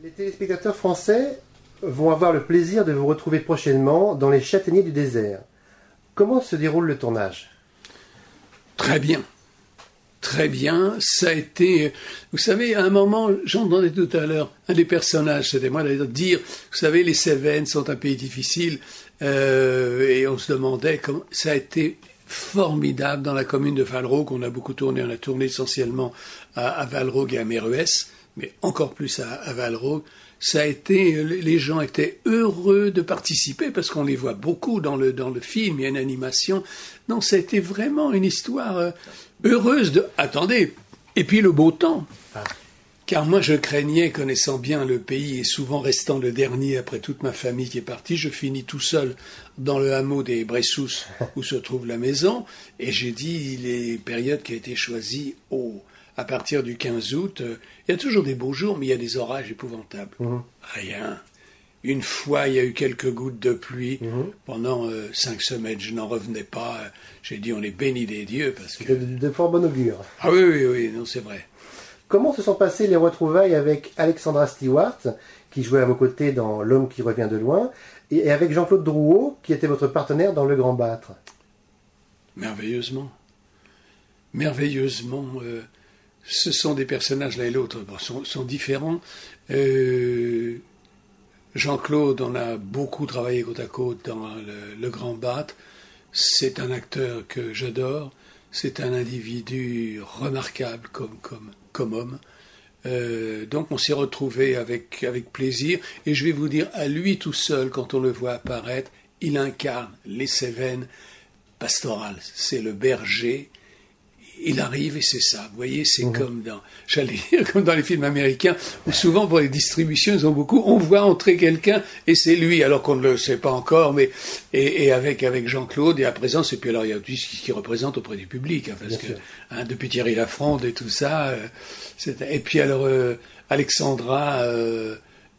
Les téléspectateurs français vont avoir le plaisir de vous retrouver prochainement dans les châtaigniers du désert. Comment se déroule le tournage? Très bien. Très bien, ça a été. Vous savez, à un moment, j'entendais tout à l'heure un des personnages, c'était moi, dire, vous savez, les Cévennes sont un pays difficile, euh, et on se demandait comment. Ça a été formidable dans la commune de Valrogue. On a beaucoup tourné, on a tourné essentiellement à, à et à Méruès, mais encore plus à, à. Ça a été, les gens étaient heureux de participer parce qu'on les voit beaucoup dans le dans le film. Il y a une animation. Non, ça a été vraiment une histoire euh, heureuse de. Attendez. Et puis le beau temps. Car moi, je craignais, connaissant bien le pays et souvent restant le dernier après toute ma famille qui est partie, je finis tout seul dans le hameau des Bressous où se trouve la maison. Et j'ai dit les périodes qui ont été choisies au, à partir du 15 août. euh, Il y a toujours des beaux jours, mais il y a des orages épouvantables. Rien. Une fois, il y a eu quelques gouttes de pluie pendant euh, cinq semaines. Je n'en revenais pas. J'ai dit, on est béni des dieux parce que. de, de fort bon augure. Ah oui, oui, oui, non, c'est vrai. Comment se sont passées les retrouvailles avec Alexandra Stewart, qui jouait à vos côtés dans L'homme qui revient de loin, et et avec Jean-Claude Drouot, qui était votre partenaire dans Le Grand Battre? Merveilleusement. Merveilleusement. euh, ce sont des personnages, l'un et l'autre, sont, différents. Euh, Jean-Claude, on a beaucoup travaillé côte à côte dans le, Grand Battre. C'est un acteur que j'adore. C'est un individu remarquable comme homme. Euh, donc on s'est retrouvé avec, avec plaisir. Et je vais vous dire, à lui tout seul, quand on le voit apparaître, il incarne les Cévennes pastorales. C'est le berger. Il arrive et c'est ça. Vous voyez, c'est comme dans, j'allais dire, comme dans les films américains, où souvent pour les distributions, ils ont beaucoup, on voit entrer quelqu'un et c'est lui, alors qu'on ne le sait pas encore, mais, et, et avec, avec Jean-Claude, et à présent, c'est puis alors il y a aussi ce qu'il représente auprès du public, hein, parce Bien que, hein, depuis Thierry Lafronde et tout ça, euh, et puis alors, euh, Alexandra, euh,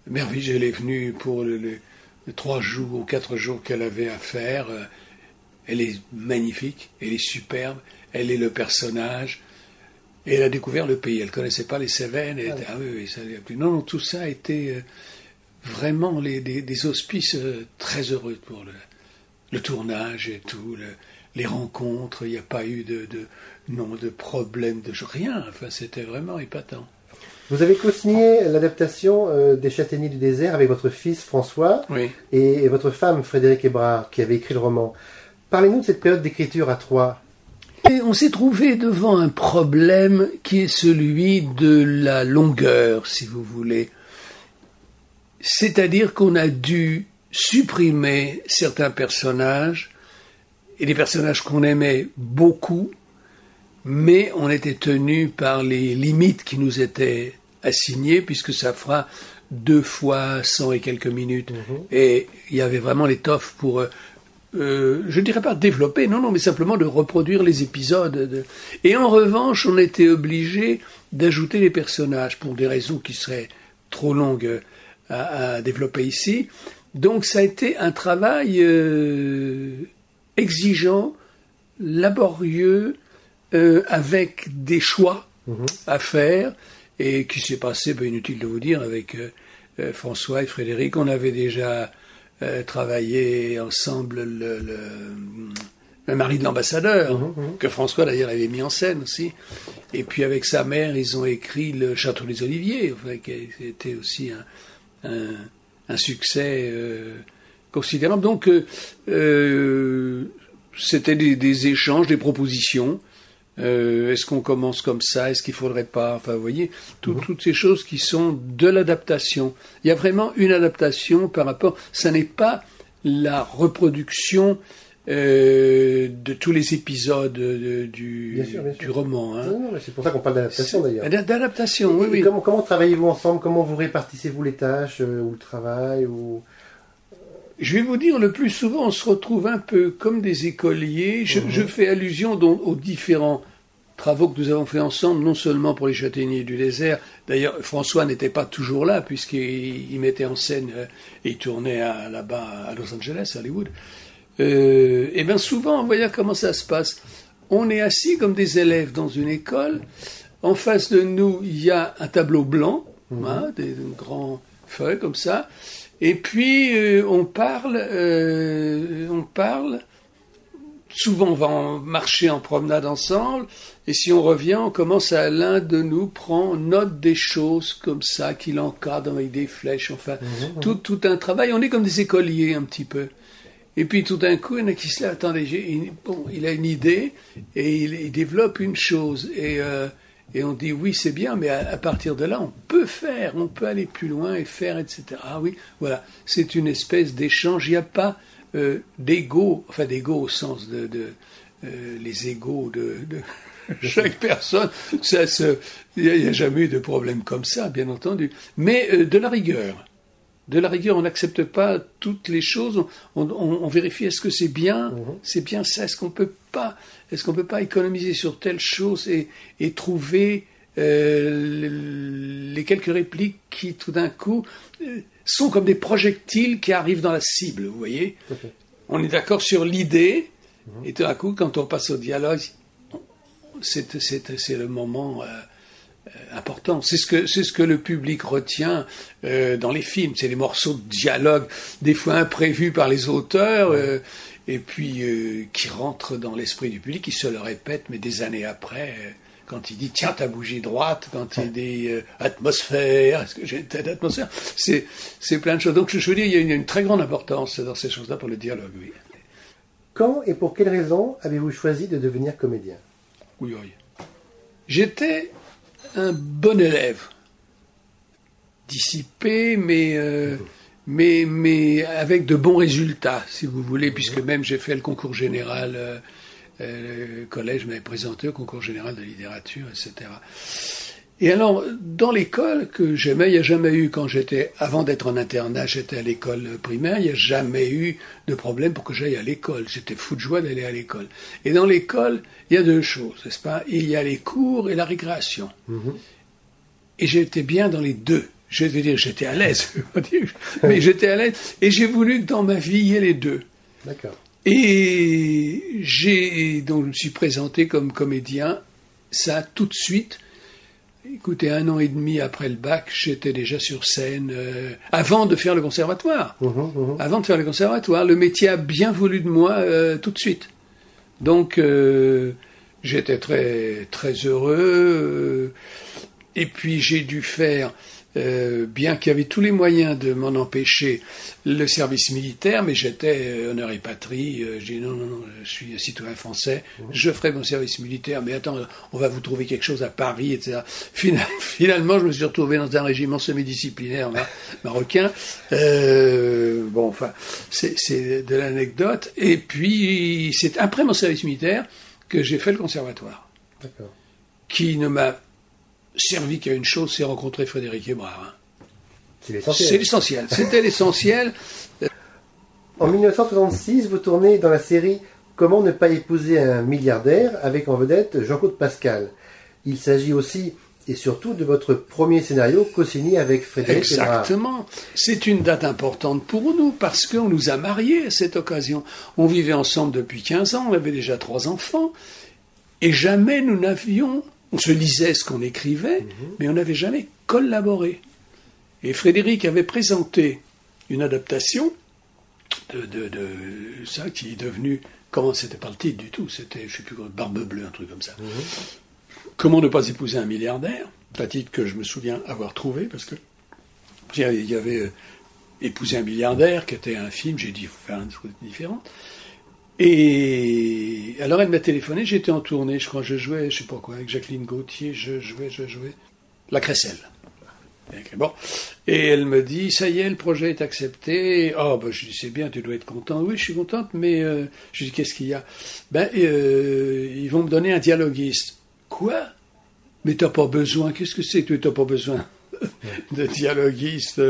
Merville, elle est venue pour le, le- les trois jours ou quatre jours qu'elle avait à faire, euh, elle est magnifique, elle est superbe, elle est le personnage. Et elle a découvert le pays. Elle connaissait pas les Cévennes. Était, ah oui, oui, ça. Non, non, tout ça a été euh, vraiment les, des, des auspices euh, très heureux pour le, le tournage et tout, le- les rencontres. Il n'y a pas eu de, de non de problème de rien. Enfin, c'était vraiment épatant. Vous avez co-signé l'adaptation euh, des Châtaigniers du désert avec votre fils François Oui. et, et votre femme Frédéric Hébrard, qui avait écrit le roman. Parlez-nous de cette période d'écriture à trois. Et on s'est trouvé devant un problème qui est celui de la longueur, si vous voulez. C'est-à-dire qu'on a dû supprimer certains personnages, et des personnages qu'on aimait beaucoup, mais on était tenu par les limites qui nous étaient assignées, puisque ça fera deux fois cent et quelques minutes. Et il y avait vraiment l'étoffe pour, euh, je dirais pas développer, non, non, mais simplement de reproduire les épisodes. de- Et en revanche, on était obligé d'ajouter les personnages pour des raisons qui seraient trop longues à, à développer ici. Donc ça a été un travail euh, exigeant, laborieux, euh, avec des choix à faire, et qui s'est passé, ben, inutile de vous dire, avec euh, euh, François et Frédéric, on avait déjà euh, travaillé ensemble le, le, le mari de l'ambassadeur, que François d'ailleurs avait mis en scène aussi. Et puis avec sa mère, ils ont écrit Le Château des Oliviers, enfin, qui a été aussi un, un, un succès euh, considérable. Donc, euh, euh, c'était des, des échanges, des propositions. Euh, Est-ce qu'on commence comme ça? Est-ce qu'il faudrait pas? Enfin, vous voyez, tout- toutes ces choses qui sont de l'adaptation. Il y a vraiment une adaptation par rapport. Ça n'est pas la reproduction euh, de tous les épisodes de- du, Bien sûr, bien sûr. du roman. hein. Non, non, mais c'est pour ça qu'on parle d'adaptation d'ailleurs. D'a- D'adaptation, oui, oui. Comment, comment travaillez-vous ensemble? Comment vous répartissez-vous les tâches euh, ou le travail ou... Je vais vous dire, le plus souvent, on se retrouve un peu comme des écoliers. Je, je fais allusion donc aux différents travaux que nous avons fait ensemble, non seulement pour les châtaigniers du désert. D'ailleurs, François n'était pas toujours là, puisqu'il il mettait en scène euh, et tournait là-bas à Los Angeles, à Hollywood. Euh, et bien souvent, voyez comment ça se passe. On est assis comme des élèves dans une école. En face de nous, il y a un tableau blanc mhm. hein, des, grands feuilles comme ça. Et puis euh, on parle, euh, on parle. Souvent, on va en marcher en promenade ensemble, et si on revient, on commence à l'un de nous prend note des choses comme ça, qu'il encadre avec des flèches, enfin, mhm, tout, tout un travail. On est comme des écoliers un petit peu. Et puis tout d'un coup, il y en a qui se lèvent, attendez, bon, il a une idée et il, développe une chose. Et, euh, et on dit oui, c'est bien, mais à, partir de là, on peut faire, on peut aller plus loin et faire, etc. Ah oui, voilà, c'est une espèce d'échange. Il n'y a pas euh, enfin d'ego au sens de, euh, les de, de chaque personne. Il n'y a, jamais eu de problème comme ça, bien entendu. Mais euh, de la rigueur de la rigueur, on n'accepte pas toutes les choses, on, vérifie est-ce que c'est bien, mhm. c'est bien ça, est-ce qu'on peut pas, est-ce qu'on peut pas économiser sur telle chose et, trouver euh, les quelques répliques qui tout d'un coup euh, sont comme des projectiles qui arrivent dans la cible, vous voyez? On est d'accord sur l'idée, mhm. et tout d'un coup, quand on passe au dialogue, c'est le moment. Euh, euh, important. C'est ce que c'est ce que le public retient euh, dans les films. C'est les morceaux de dialogue, des fois imprévus par les auteurs, euh, et puis qui rentrent dans l'esprit du public, qui se le répètent, mais des années après. quand il dit tiens ta bougie droite, quand il dit atmosphère, est-ce que j'ai une tête d'atmosphère, c'est c'est plein de choses. Donc je veux dire, il y a une, très grande importance dans ces choses-là pour le dialogue. Oui. Quand et pour quelles raisons avez-vous choisi de devenir comédien? Oui, oui. J'étais un bon élève, dissipé, mais, euh, mais, mais avec de bons résultats, si vous voulez, puisque même j'ai fait le concours général, euh, euh, le collège m'avait présenté au concours général de littérature, etc. Et alors, dans l'école que j'aimais, il n'y a jamais eu, quand j'étais, avant d'être en internat, j'étais à l'école primaire, il n'y a jamais eu de problème pour que j'aille à l'école. J'étais fou de joie d'aller à l'école. Et dans l'école, il y a deux choses, n'est-ce pas? Il y a les cours et la récréation. Mhm. Et j'étais bien dans les deux. Je vais dire, j'étais à l'aise, mais j'étais à l'aise. Et j'ai voulu que dans ma vie, il y ait les deux. D'accord. Et j'ai, donc, je me suis présenté comme comédien. Ça, tout de suite, Écoutez, un an et demi après le bac, j'étais déjà sur scène euh, avant de faire le conservatoire. Mmh, mmh, mmh. Avant de faire le conservatoire, le métier a bien voulu de moi euh, tout de suite. Donc euh, j'étais très très heureux. et puis j'ai dû faire euh, bien qu'il y avait tous les moyens de m'en empêcher, le service militaire, mais j'étais euh, honneur et patrie. Euh, j'ai dit non, non, non, je suis citoyen français, je ferai mon service militaire, mais attends, on va vous trouver quelque chose à Paris, etc. Finalement, je me suis retrouvé dans un régiment semi-disciplinaire marocain. bon, enfin, c'est de l'anecdote. Et puis, c'est après mon service militaire que j'ai fait le conservatoire. Qui ne m'a servi qu'à une chose, c'est rencontrer Frédéric Hébrard. C'est l'essentiel. C'est l'essentiel. C'était l'essentiel. En 1966, vous tournez dans la série Comment ne pas épouser un milliardaire avec en vedette Jean-Claude Pascal. Il s'agit aussi et surtout de votre premier scénario co-signé avec Frédéric Exactement. C'est une date importante pour nous parce qu'on nous a mariés à cette occasion. On vivait ensemble depuis 15 ans, on avait déjà trois enfants et jamais nous n'avions on se lisait ce qu'on écrivait, mais on n'avait jamais collaboré. Et Frédéric avait présenté une adaptation de, ça qui est devenu, comment c'était pas le titre du tout, c'était, je sais plus, Barbe Bleue, un truc comme ça. Comment ne pas épouser un milliardaire? Un titre que je me souviens avoir trouvé, parce que il y avait euh, Épouser un milliardaire, qui était un film, j'ai dit, il faut faire un truc différent. Et alors elle m'a téléphoné, j'étais en tournée, je crois, je jouais, je sais pas quoi, avec Jacqueline Gauthier, je jouais, je jouais, la Cresselle. Bon. Et elle me dit, ça y est, le projet est accepté. Oh, ben, je dis, c'est bien, tu dois être content. Oui, je suis contente, mais euh, je dis, qu'est-ce qu'il y a? Ben, euh, ils vont me donner un dialoguiste. Quoi? Mais t'as pas besoin, qu'est-ce que c'est que tu n'as pas besoin de dialoguiste?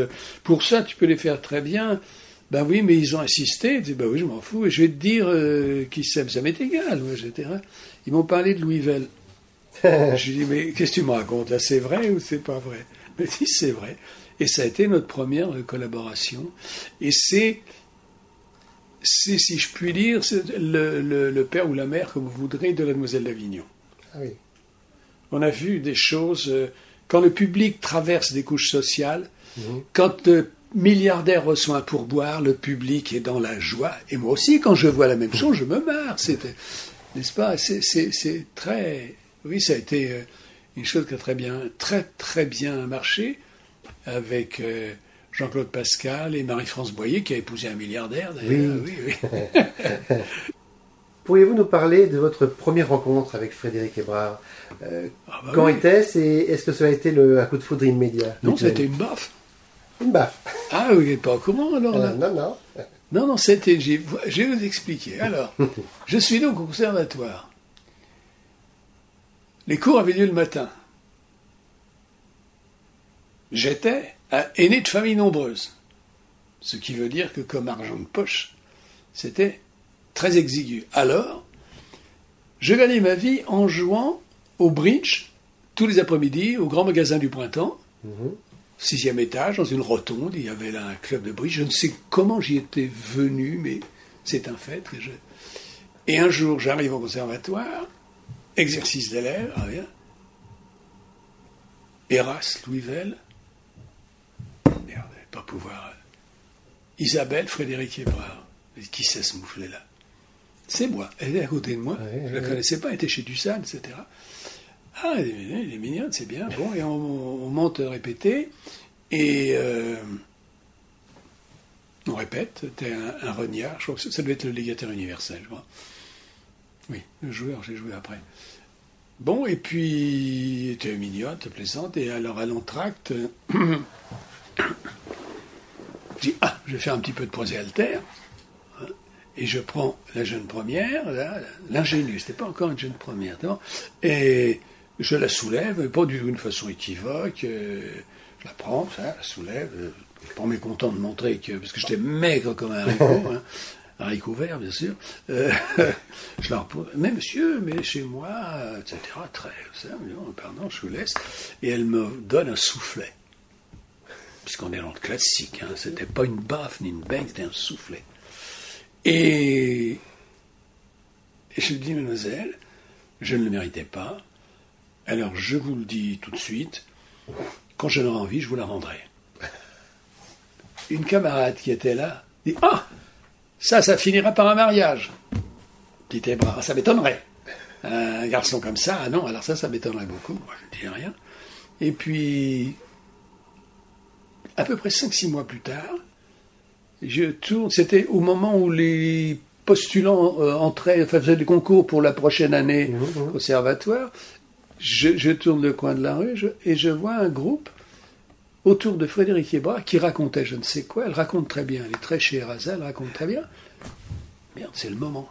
Pour ça, tu peux les faire très bien. Ben oui, mais ils ont insisté. Ben oui, je m'en fous. Et je vais te dire euh, qui c'est. Ça m'est égal, etc. Ils m'ont parlé de Louis Vell. je lui ai dit, mais qu'est-ce que tu me racontes là C'est vrai ou c'est pas vrai? Mais si, c'est vrai. Et ça a été notre première collaboration. Et c'est, c'est si je puis dire, le, le, le, père ou la mère, comme vous voudrez, de la demoiselle d'Avignon. Ah oui. On a vu des choses. Euh, quand le public traverse des couches sociales, Mhm. quand le milliardaire reçoit un pourboire, le public est dans la joie. Et moi aussi, quand je vois la même chose, je me marre. N'est-ce pas? C'est, c'est- c'est très. Oui, ça a été euh, une chose qui a très bien, très très bien marché avec euh, Jean-Claude Pascal et Marie-France Boyer, qui a épousé un milliardaire. D'ailleurs. Oui, oui. Pourriez-vous nous parler de votre première rencontre avec Frédéric Hébrard? Euh, Ah bah Quand oui. était-ce et est-ce que cela a été le, un coup de foudre immédiat? Non, c'était une baffe. Une baffe. Ah, vous n'êtes pas au courant alors là Euh, non, non. Non, non, c'était. Je vais vous expliquer. Alors, je suis donc au conservatoire. Les cours avaient lieu le matin. J'étais un aîné de famille nombreuse. Ce qui veut dire que, comme argent de poche, c'était très exigu. Alors, je gagnais ma vie en jouant au bridge tous les après-midi au grand magasin du printemps Mhm. Sixième étage, dans une rotonde, il y avait là un club de bridge. Je ne sais comment j'y étais venu, mais c'est un fait. que je- Et un jour, j'arrive au conservatoire, exercice d'élève, ah bien. Eras, Louisville. Merde, pas pouvoir. Isabelle, Frédéric Hébrard. Mais Qui c'est ce mouflet-là? C'est moi. Elle est à côté de moi. Ouais, je ne ouais, la connaissais pas, elle était chez Dussane, etc. Ah, elle est, mignonne, c'est bien. Bon, et on, on monte répéter. Et euh, on répète. C'était un, un. Je crois que ça, devait être le légataire universel, je crois. Oui, le joueur, j'ai joué après. Bon, et puis, était mignonne, plaisante. Et alors, à l'entracte, je dis, ah, je vais faire un petit peu de prosé alter. Et je prends la jeune première, l'ingénue, c'était pas encore une jeune première, et je la soulève, pas d'une façon équivoque, euh, je la prends, ça, la soulève, euh, pas mécontent de montrer que, parce que j'étais maigre comme un haricot, hein, haricot vert, bien sûr, euh, je la repose, mais monsieur, mais chez moi, etc., très, ça, pardon, je vous laisse, et elle me donne un soufflet. Puisqu'on est dans le classique, hein, c'était pas une baffe ni une bang, c'était un soufflet. Et, et je lui dis, mademoiselle, je ne le méritais pas. Alors je vous le dis tout de suite, quand j'en aurai envie, je vous la rendrai. Une camarade qui était là dit, ah, ça, ça finira par un mariage. Petit bras, ça m'étonnerait. Un garçon comme ça, ah non, alors ça, ça m'étonnerait beaucoup. Moi, je ne dis rien. Et puis, à peu près 5-6 mois plus tard, je tourne, c'était au moment où les postulants euh, entraient, enfin, faisaient des concours pour la prochaine année Mhm, au conservatoire. Je, je tourne le coin de la rue je- et je vois un groupe autour de Frédéric Hébrard qui racontait je ne sais quoi. Elle raconte très bien, elle est très chez Erasa, elle raconte très bien. Merde, c'est le moment.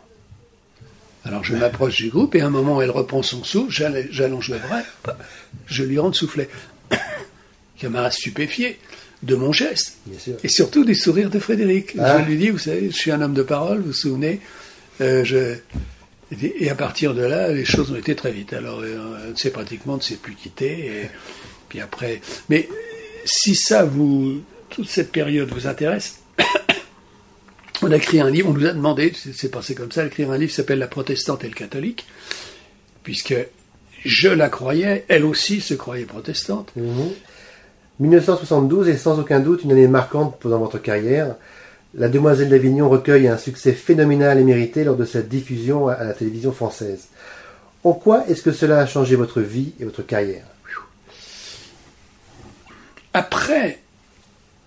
Alors je m'approche du groupe et à un moment elle reprend son souffle, j'all- j'allonge le bras, je lui rends le soufflet. Camarade stupéfié de mon geste. Et surtout du sourire de Frédéric. Ah. Je lui dis, vous savez, je suis un homme de parole, vous vous souvenez. Euh, je... Et à partir de là, les choses ont été très vite. Alors, euh, c'est pratiquement de s'est plus quitté. Et puis après, mais si ça vous, toute cette période vous intéresse, on a écrit un livre. On nous a demandé, c'est passé comme ça, d'écrire un livre qui s'appelle La protestante et le catholique, puisque je la croyais, elle aussi se croyait protestante. Mhm. 1972 est sans aucun doute une année marquante dans votre carrière. La Demoiselle d'Avignon recueille un succès phénoménal et mérité lors de sa diffusion à- la télévision française. En quoi est-ce que cela a changé votre vie et votre carrière? Après,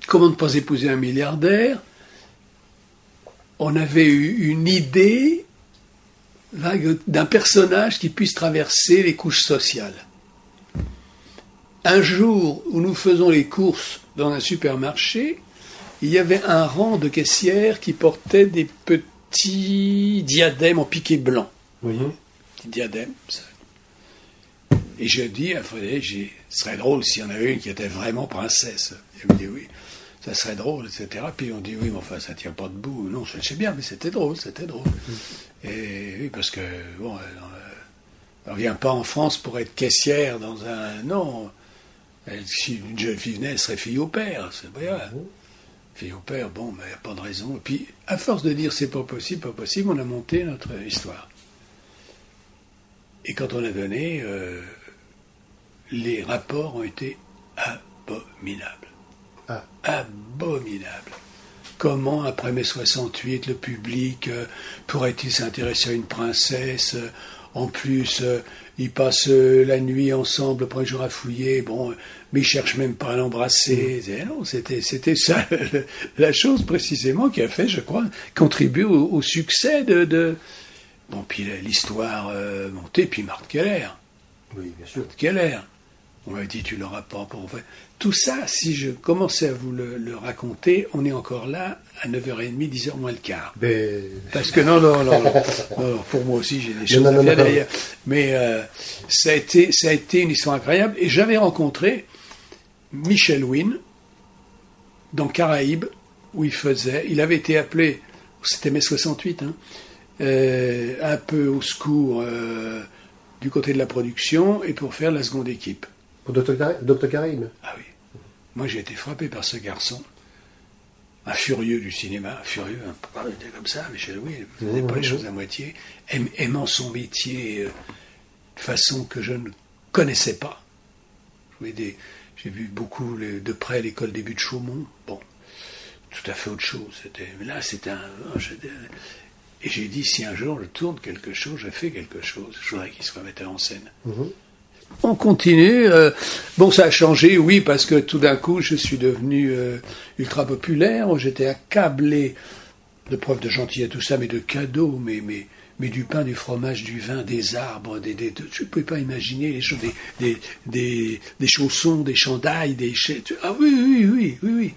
comment ne pas épouser un milliardaire On avait eu une idée d'un personnage qui puisse traverser les couches sociales. Un jour où nous faisons les courses dans un supermarché, il y avait un rang de caissières qui portaient des petits diadèmes en piqué blanc petit diadème. ça. Et je dis à Frédéric, j'ai- ce serait drôle s'il y en avait une qui était vraiment princesse. Il me dit oui, ça serait drôle, etc. Puis on dit oui, mais enfin ça tient pas debout. Non, je sais bien, mais c'était drôle, c'était drôle. Et oui, parce que bon, elle, euh, elle vient pas en France pour être caissière dans un non. Elle- si une jeune fille venait, elle serait fille au père. C'est voilà. Fille au père, bon, mais il n'y a pas de raison. Et puis, à force de dire c'est pas possible, pas possible, on a monté notre histoire. Et quand on a donné, euh, les rapports ont été abominables. Ah. Abominables. Comment, après mai 68, le public euh, pourrait-il s'intéresser à une princesse euh, En plus, ils passent euh, la nuit ensemble, après jour à fouiller, bon, mais ils cherchent même pas à l'embrasser. Non, c'était, c'était ça, la chose précisément qui a fait, je crois, contribuer au, au succès de, de... Bon, puis l'histoire euh, montée, puis Marthe Keller. Oui, bien sûr. Keller. On m'a dit, tu l'auras pas. Tout ça, si je commençais à vous le, le raconter, on est encore là à 9h30, 10h moins le quart. Ben, Parce que non, non, non, non. Non, pour moi aussi, j'ai des choses non, à faire derrière. Mais euh, ça, a été, ça a été une histoire incroyable. Et j'avais rencontré Michel Wynne dans Caraïbes, où il faisait. Il avait été appelé, c'était mai 68, hein, euh, un peu au secours euh, du côté de la production et pour faire la seconde équipe. pour Dr. Car- Dr. Karim. Ah oui. Moi, j'ai été frappé par ce garçon. Un furieux du cinéma, un furieux, un était comme ça, Michel Louis, il ne faisait pas les choses à moitié, aim- aimant son métier euh, de façon que je ne connaissais pas. Des- J'ai vu beaucoup de près l'école des buts de Chaumont. Bon, tout à fait autre chose. C'était, là, c'était un. Et j'ai dit, si un jour je tourne quelque chose, je fais quelque chose, je voudrais qu'il soit metteur en scène. On continue. euh, bon, ça a changé, oui, parce que tout d'un coup, je suis devenu euh, ultra populaire. J'étais accablé de preuves de gentillesse, tout ça, mais de cadeaux, mais, mais, mais du pain, du fromage, du vin, des arbres, des, des, de- je ne pouvais pas imaginer les choses, des, des, des, des chaussons, des chandails, des Ah oui, oui, oui, oui, oui.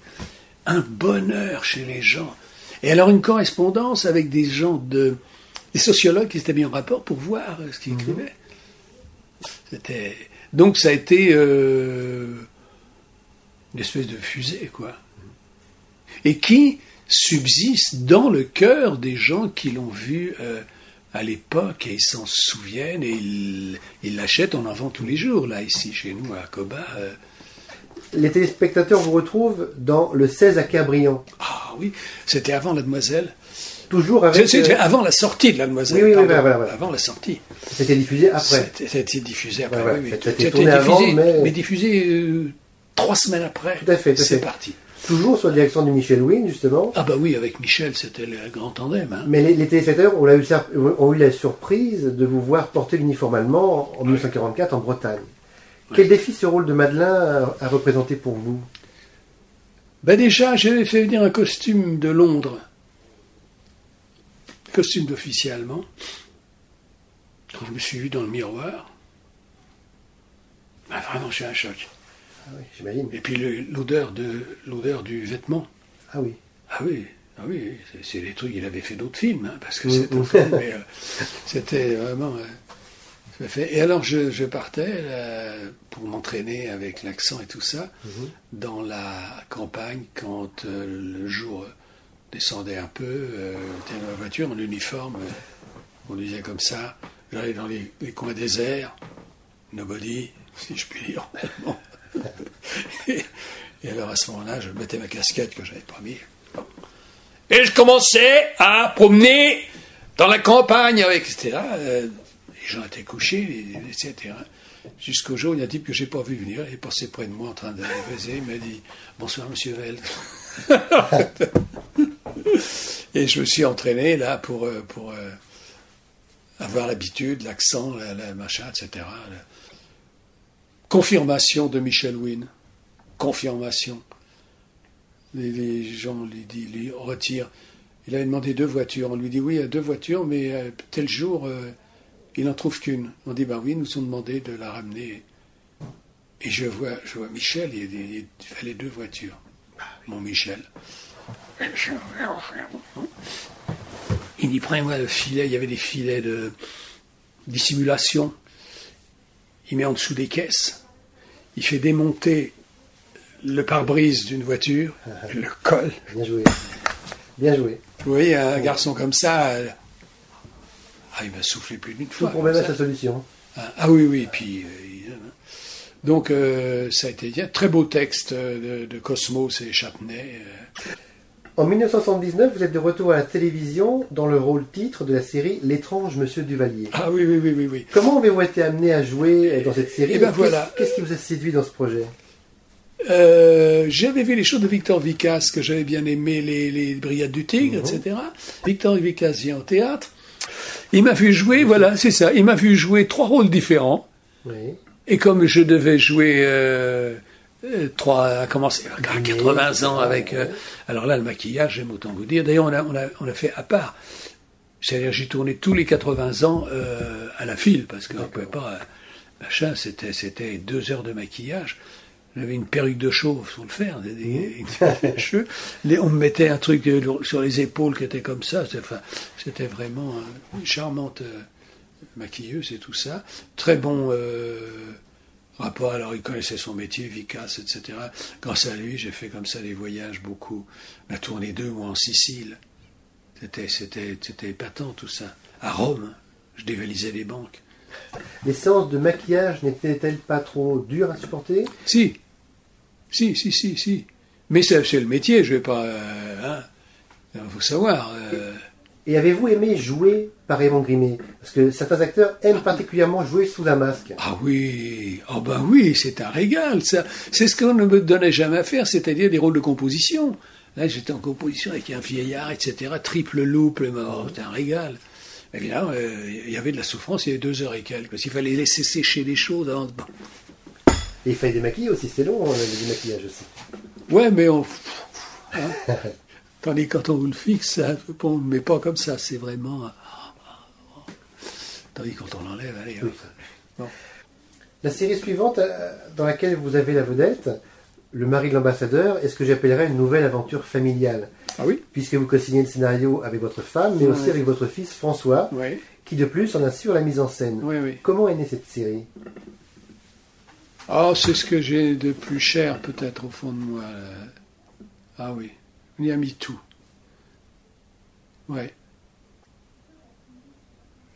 Un bonheur chez les gens. Et alors une correspondance avec des gens de, des sociologues qui s'étaient mis en rapport pour voir euh, ce qu'ils écrivaient. Donc ça a été euh, une espèce de fusée, quoi. Et qui subsiste dans le cœur des gens qui l'ont vu euh, à l'époque et ils s'en souviennent et ils l'achètent, en vend tous les jours là ici chez nous à Coba. euh. Les téléspectateurs vous retrouvent dans le 16 à Cabrian. Ah oui, c'était avant la Demoiselle. Toujours avec. C'était euh, avant la sortie de la Demoiselle. Oui, oui, oui, voilà, voilà. Avant la sortie. C'était diffusé après. C'était- diffusé après. Oui, C'était tourné avant, diffusé, mais- diffusé euh, trois semaines après. Tout à fait, C'est parti. Toujours sous la direction de Michel Wynne, justement. Ah bah oui, avec Michel, c'était le grand tandem. Hein. Mais les, les téléspectateurs ont, ont eu la surprise de vous voir porter l'uniforme allemand en 1944 en Bretagne. Quel défi ce rôle de Madelin a, représenté pour vous? Ben déjà, j'avais fait venir un costume de Londres. Costume d'officier allemand. Quand je me suis vu dans le miroir, ben vraiment, j'ai un choc. Ah oui, j'imagine. Et puis l'odeur de l'odeur du vêtement. Ah oui. Ah oui, ah oui, c'est- des trucs. Il avait fait d'autres films, hein, parce que Mm, c'était mm. film, mais, euh, c'était vraiment. euh. Et alors je, je partais là, pour m'entraîner avec l'accent et tout ça dans la campagne quand euh, le jour descendait un peu. Euh, j'étais dans la voiture en uniforme, euh, on disait comme ça. J'allais dans les, les coins déserts, nobody, si je puis dire. Et, et alors à ce moment-là, je mettais ma casquette que j'avais pas mis. Et je commençais à promener dans la campagne avec, etc. Euh, les gens étaient couchés, etc. Jusqu'au jour où il y a un type que j'ai pas vu venir, il est passé près de moi en train de baiser, il m'a dit Bonsoir, monsieur Veld. Et je me suis entraîné là pour, euh, pour euh, avoir l'habitude, l'accent, la, machin, etc. Confirmation de Michel Wynne. Confirmation. Les, gens lui, dit, lui retirent. Il avait demandé deux voitures. On lui dit oui, deux voitures, mais euh, tel jour, il n'en trouve qu'une. On dit bah oui, nous ont demandé de la ramener. Et je vois, je vois Michel, il, il- il fallait deux voitures. Mon Michel. Il dit prends-moi le filet, il y avait des filets de dissimulation. Il met en dessous des caisses. Il fait démonter le pare-brise d'une voiture, le colle. Bien joué. Bien joué. Vous voyez, un garçon comme ça, euh, ah, il m'a soufflé plus d'une Tout fois. problème comme a sa solution. Ah, ah oui, oui, puis... euh, il- donc, euh, ça a été. Très beau texte euh, de, de Cosmos et Chapnay. En 1979, vous êtes de retour à la télévision dans le rôle titre de la série L'étrange Monsieur Duvalier. Ah oui, oui, oui, oui, oui. Comment avez-vous été amené à jouer dans cette série Eh ben Qu'est-ce- voilà. Qu'est-ce qui vous a séduit dans ce projet? Euh, j'avais vu les shows de Victor Vicas, que j'avais bien aimé, les, les Brigades du Tigre, Mhm. etc. Victor Vicas vient au théâtre. Il m'a vu jouer, voilà, c'est ça. Il m'a vu jouer trois rôles différents. Oui. Et comme je devais jouer euh, euh, trois, à commencer à 80 ans avec, euh, alors là le maquillage, j'aime autant vous dire. D'ailleurs, on a, on a, on a fait à part. C'est-à-dire, j'ai tourné tous les 80 ans à la file parce qu'on ne pouvait pas, machin. C'était, c'était deux heures de maquillage. J'avais une perruque de chauve sur le fer, des, des- des cheveux. Les- on me mettait un truc euh, sur les épaules qui était comme ça. C'était, vraiment euh, une charmante euh, maquilleuse et tout ça. Très bon euh, rapport. Alors, il connaissait son métier, Vicas, etc. Grâce à lui, j'ai fait comme ça des voyages beaucoup. La tournée deux mois en Sicile. C'était, c'était, c'était épatant tout ça. À Rome, je dévalisais les banques. Les séances de maquillage n'étaient-elles pas trop dures à supporter? Si, si, si, si, si. Mais c'est, le métier, je vais pas. euh, hein. Il faut savoir. euh, Et avez-vous aimé jouer pareillement grimé Parce que certains acteurs aiment particulièrement jouer sous un masque. Ah oui, ah ben oui, c'est un régal, ça. C'est ce qu'on ne me donnait jamais à faire, c'est-à-dire des rôles de composition. Là, j'étais en composition avec un vieillard, etc. Triple loupe, le mort, c'était un régal. Évidemment, euh, il y avait de la souffrance, il y avait deux heures et quelques, parce qu'il fallait laisser sécher les choses avant de... Et il fallait démaquiller aussi, c'est long, hein, le démaquillage aussi. Ouais, mais on... hein. Tandis que quand on vous le fixe, on ne le met pas comme ça, c'est vraiment... Tandis que quand on l'enlève, allez, hop. Bon. La série suivante, euh, dans laquelle vous avez la vedette, le mari de l'ambassadeur, est ce que j'appellerais une nouvelle aventure familiale. Ah oui? Puisque vous co-signez le scénario avec votre femme, mais aussi avec votre fils François, Oui, qui de plus en assure la mise en scène. oui, oui. Comment est née cette série? Ah, c'est ce que j'ai de plus cher peut-être au fond de moi. là. Ah oui, on y a mis tout. Ouais.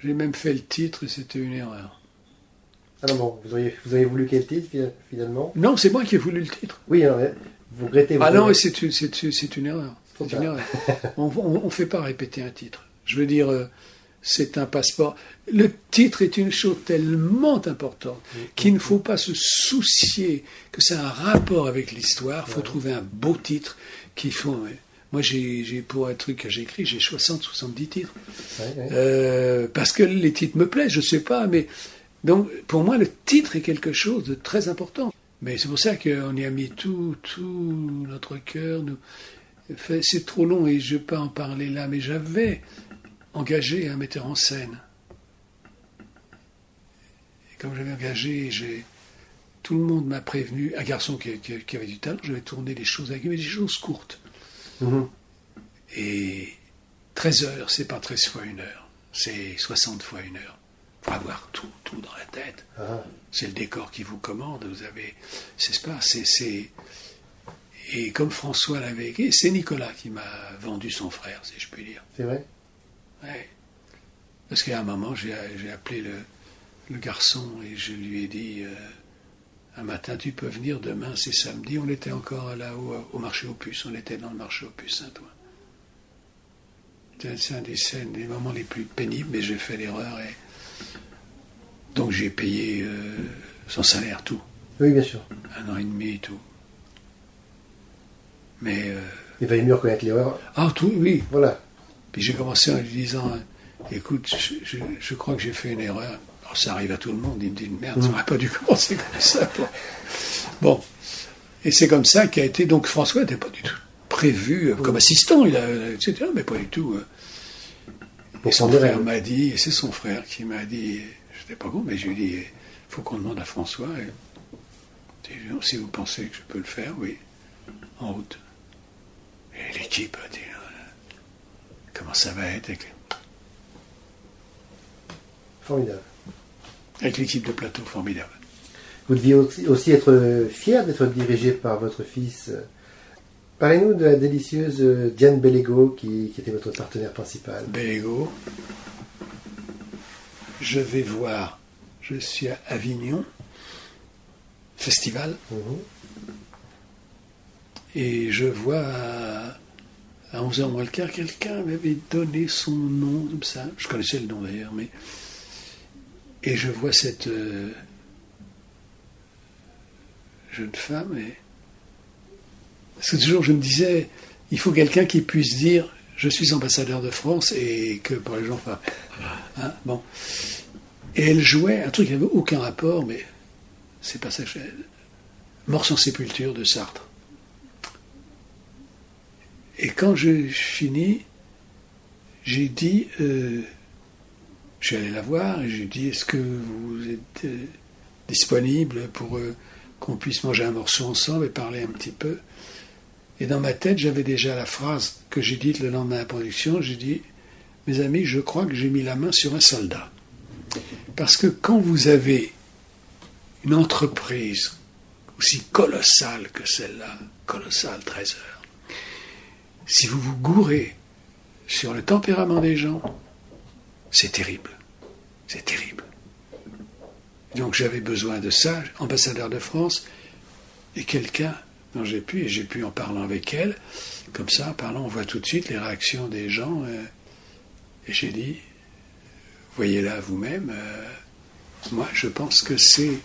J'ai même fait le titre et c'était une erreur. Ah non, bon, vous auriez, vous avez voulu quel titre fi- finalement? Non, c'est moi qui ai voulu le titre. Oui, alors, euh, vous regrettez Ah votre- non, c'est une, c'est une- c'est une erreur. Une erreur. On ne fait pas répéter un titre. Je veux dire, euh, c'est un passeport. Le titre est une chose tellement importante qu'il ne faut pas se soucier que a un rapport avec l'histoire. Il faut trouver un beau titre qui font. Moi, j'ai pour un truc que j'ai écrit, j'ai 60-70 titres. Ouais, ouais. Euh, parce que les titres me plaisent, je sais pas, mais donc pour moi le titre est quelque chose de très important. Mais c'est pour ça qu'on y a mis tout, tout notre cœur. nous- C'est trop long et je ne vais pas en parler là, mais j'avais engagé un metteur en scène. Et comme j'avais engagé, j'ai tout le monde m'a prévenu, un garçon qui, qui- qui avait du talent, je vais tourner des choses avec lui, mais des choses courtes. Mhm. Et 13 heures, c'est pas 13 fois une heure, c'est 60 fois une heure. Faut avoir tout, tout dans la tête. Ah, C'est le décor qui vous commande. Vous avez, c'est pas, c'est, et comme François l'avait c'est Nicolas qui m'a vendu son frère, si je puis dire. c'est vrai? Ouais. Parce qu'à un moment, j'ai, j'ai appelé le, le garçon et je lui ai dit, euh, un matin, tu peux venir demain, c'est samedi. On était encore là-haut au marché aux puces. On était dans le marché aux puces Saint-Ouen. C'est c'est un des scènes, des moments les plus pénibles, mais j'ai fait l'erreur et donc j'ai payé euh, son salaire, tout, Oui, bien sûr. un an et demi et tout. Mais euh, Il valait mieux reconnaître l'erreur. ah tout, oui. Voilà. Puis j'ai commencé en lui disant, écoute, je, je- je crois que j'ai fait une erreur. Alors ça arrive à tout le monde. Il me dit merde, ça n'aurait pas dû commencer comme ça. Bon, et c'est comme ça qu'a été. Donc François n'était pas du tout prévu comme assistant, il a, etc. Mais pas du tout. euh. Et son frère m'a dit, et c'est son frère qui m'a dit, je n'étais pas con, mais je lui ai dit, il faut qu'on demande à François. Et, si vous pensez que je peux le faire, oui, en route. Et l'équipe a dit, comment ça va être avec, Formidable. avec l'équipe de plateau formidable. Vous deviez aussi, être fier d'être dirigé par votre fils. Parlez-nous de la délicieuse euh, Diane Bellego qui, qui était votre partenaire principal. Bélégo. Je vais voir, je suis à Avignon, festival, Mhm. et je vois euh, à 11h moins le quart, quelqu'un m'avait donné son nom, comme ça. Je connaissais le nom d'ailleurs, mais. Et je vois cette euh, jeune femme, et. Parce que toujours je me disais, il faut quelqu'un qui puisse dire je suis ambassadeur de France et que pour les gens, enfin. Hein, bon. Et elle jouait un truc qui n'avait aucun rapport, mais c'est pas ça. Mort sans sépulture de Sartre. Et quand je finis, j'ai dit, euh, je suis allé la voir et j'ai dit, est-ce que vous êtes euh, disponible pour euh, qu'on puisse manger un morceau ensemble et parler un petit peu? Et dans ma tête, j'avais déjà la phrase que j'ai dite le lendemain de la production, j'ai dit, mes amis, je crois que j'ai mis la main sur un soldat. Parce que quand vous avez une entreprise aussi colossale que celle-là, colossale, 13 heures, si vous vous gourez sur le tempérament des gens, c'est terrible. C'est terrible. Donc j'avais besoin de ça, ambassadeur de France, et quelqu'un dont j'ai pu, et j'ai pu en parlant avec elle, comme ça, en parlant, on voit tout de suite les réactions des gens, euh, et j'ai dit, voyez là vous-même, euh, moi je pense que c'est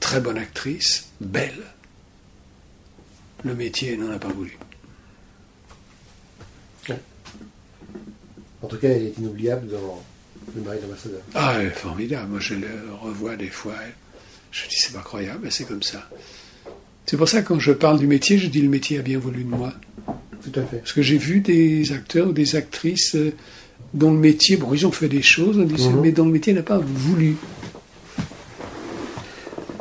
très bonne actrice, belle. Le métier n'en a pas voulu. En tout cas, elle est inoubliable dans Le mari d'ambassadeur. Ah, elle est formidable. Moi, je le revois des fois. Je me dis, c'est pas croyable, mais c'est comme ça. C'est pour ça, quand je parle du métier, je dis le métier a bien voulu de moi. Tout à fait. Parce que j'ai vu des acteurs ou des actrices euh, dont le métier, bon, ils ont fait des choses, on dit, Mhm. mais dont le métier n'a pas voulu.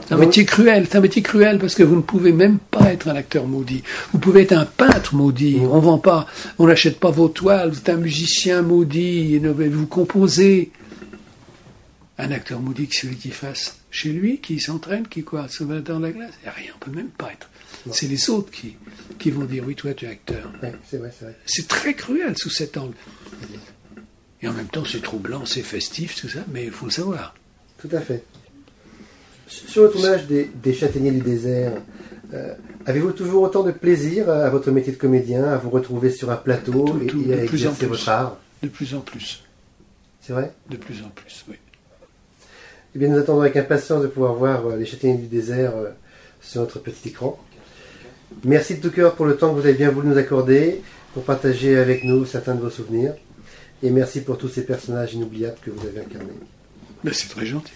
C'est un métier cruel, c'est un métier cruel parce que vous ne pouvez même pas être un acteur maudit. Vous pouvez être un peintre maudit. On vend pas, on n'achète pas vos toiles. Vous êtes un musicien maudit. et Vous composez. Un acteur maudit, c'est celui qui fasse chez lui, qui s'entraîne, qui quoi, se met dans la glace. Il a rien, on peut même pas être. C'est les autres qui, qui vont dire oui, toi tu es acteur. Ouais, c'est vrai, c'est vrai. C'est très cruel sous cet angle. Et en même temps, c'est troublant, c'est festif, tout ça, mais il faut le savoir. Tout à fait. Sur le tournage des, des Châtaigniers du désert, euh, avez-vous toujours autant de plaisir à, votre métier de comédien, à vous retrouver sur un plateau Tout, et, tout, et à exercer votre art? De plus en plus. C'est vrai? De plus en plus, oui. Eh bien, nous attendons avec impatience de pouvoir voir euh, les Châtaigniers du désert euh, sur notre petit écran. Merci de tout cœur pour le temps que vous avez bien voulu nous accorder, pour partager avec nous certains de vos souvenirs. Et merci pour tous ces personnages inoubliables que vous avez incarnés. Ben, c'est très gentil.